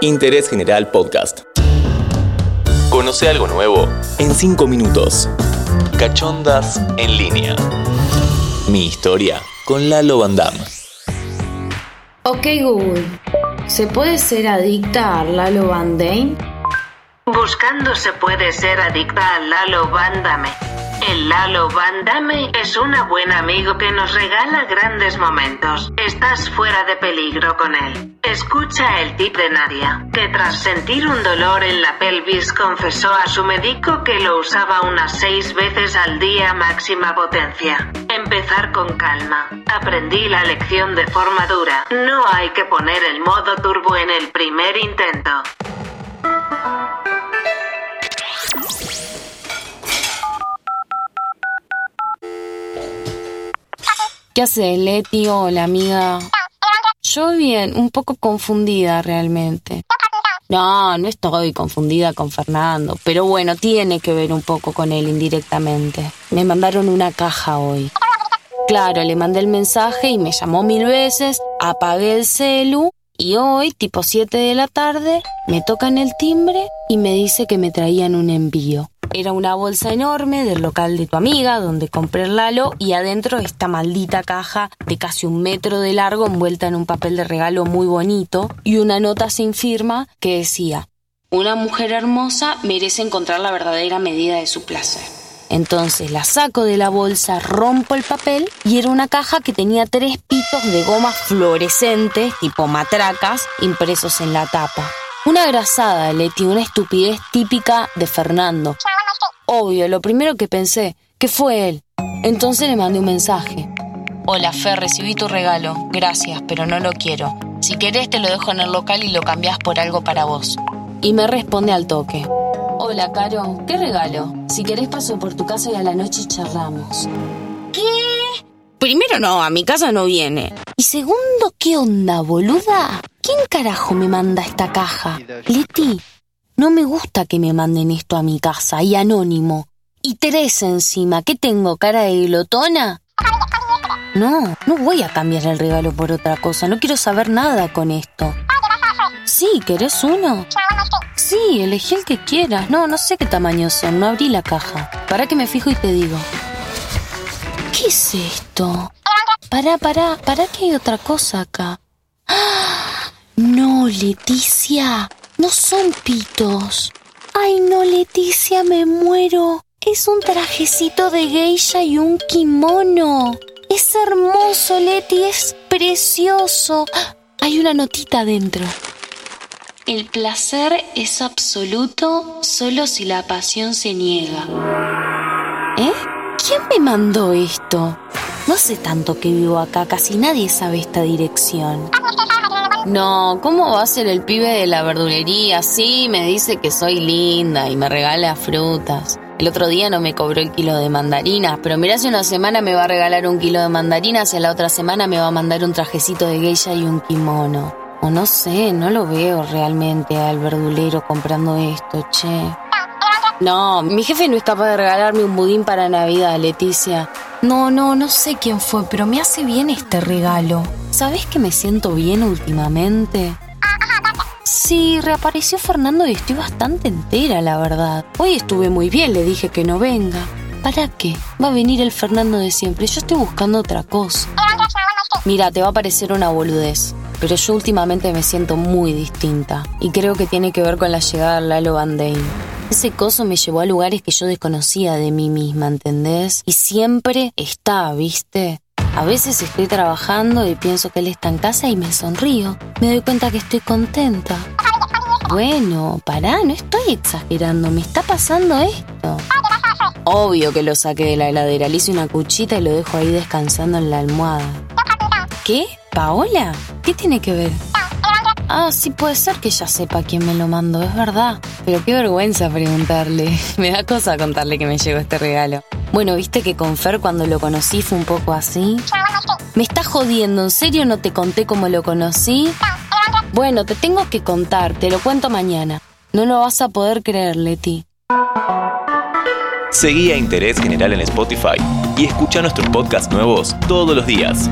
Interés General Podcast. Conoce algo nuevo en 5 minutos. Cachondas en línea. Mi historia con Lalo Van Damme. Ok Google, ¿se puede ser adicta a Lalo Van Damme? Buscando se puede ser adicta a Lalo Van Damme. El Lalo Van es un buen amigo que nos regala grandes momentos. Estás fuera de peligro con él. Escucha el tip de Nadia, que tras sentir un dolor en la pelvis confesó a su médico que lo usaba unas seis veces al día máxima potencia. Empezar con calma. Aprendí la lección de forma dura. No hay que poner el modo turbo en el primer intento. ¿Qué haces, Leti? Hola, amiga. Yo bien, un poco confundida realmente. No, no estoy confundida con Fernando, pero bueno, tiene que ver un poco con él indirectamente. Me mandaron una caja hoy. Claro, le mandé el mensaje y me llamó mil veces, apagué el celu y hoy, tipo 7 de la tarde, me tocan el timbre y me dice que me traían un envío. Era una bolsa enorme del local de tu amiga, donde compré el Lalo, y adentro esta maldita caja de casi un metro de largo envuelta en un papel de regalo muy bonito y una nota sin firma que decía, una mujer hermosa merece encontrar la verdadera medida de su placer. Entonces la saco de la bolsa, rompo el papel y era una caja que tenía tres pitos de goma fluorescentes, tipo matracas, impresos en la tapa. Una grasada, Leti, una estupidez típica de Fernando. Obvio, lo primero que pensé, que fue él. Entonces le mandé un mensaje. Hola, Fer, recibí tu regalo. Gracias, pero no lo quiero. Si querés te lo dejo en el local y lo cambiás por algo para vos. Y me responde al toque. Hola, Caro, ¿qué regalo? Si querés paso por tu casa y a la noche charlamos. ¿Qué? Primero no, a mi casa no viene. Y segundo, ¿qué onda, boluda? ¿Quién carajo me manda esta caja? Leti, no me gusta que me manden esto a mi casa y anónimo. Y tres encima, ¿qué tengo? ¿Cara de glotona? No, no voy a cambiar el regalo por otra cosa. No quiero saber nada con esto. Sí, ¿querés uno? Sí, elegí el que quieras. No, no sé qué tamaño son. No abrí la caja. Para que me fijo y te digo. ¿Qué es esto? Pará, pará, pará que hay otra cosa acá. ¡Ah! No, Leticia. No son pitos. Ay, no, Leticia, me muero. Es un trajecito de geisha y un kimono. Es hermoso, Leti, es precioso. ¡Ah! Hay una notita dentro. El placer es absoluto solo si la pasión se niega. ¿Eh? ¿Quién me mandó esto? No hace tanto que vivo acá, casi nadie sabe esta dirección. No, ¿cómo va a ser el pibe de la verdulería? Sí, me dice que soy linda y me regala frutas. El otro día no me cobró el kilo de mandarinas, pero mirá si una semana me va a regalar un kilo de mandarinas y la otra semana me va a mandar un trajecito de geisha y un kimono. O no sé, no lo veo realmente al verdulero comprando esto, che. No, mi jefe no es capaz de regalarme un budín para Navidad, Leticia. No, no, no sé quién fue, pero me hace bien este regalo. ¿Sabes que me siento bien últimamente? Sí, reapareció Fernando y estoy bastante entera, la verdad. Hoy estuve muy bien, le dije que no venga. ¿Para qué? Va a venir el Fernando de siempre. Yo estoy buscando otra cosa. Mira, te va a parecer una boludez, pero yo últimamente me siento muy distinta y creo que tiene que ver con la llegada de Lalo Van Damme. Ese coso me llevó a lugares que yo desconocía de mí misma, ¿entendés? Y siempre está, ¿viste? A veces estoy trabajando y pienso que él está en casa y me sonrío. Me doy cuenta que estoy contenta. Bueno, pará, no estoy exagerando, me está pasando esto. Obvio que lo saqué de la heladera, le hice una cuchita y lo dejo ahí descansando en la almohada. ¿Qué? ¿Paola? ¿Qué tiene que ver? Ah, sí puede ser que ella sepa quién me lo mandó, es verdad. Pero qué vergüenza preguntarle. Me da cosa contarle que me llegó este regalo. Bueno, viste que con Fer cuando lo conocí fue un poco así. Me está jodiendo, ¿en serio no te conté cómo lo conocí? Bueno, te tengo que contar, te lo cuento mañana. No lo vas a poder creer, Leti. Seguí a Interés General en Spotify y escucha nuestros podcasts nuevos todos los días.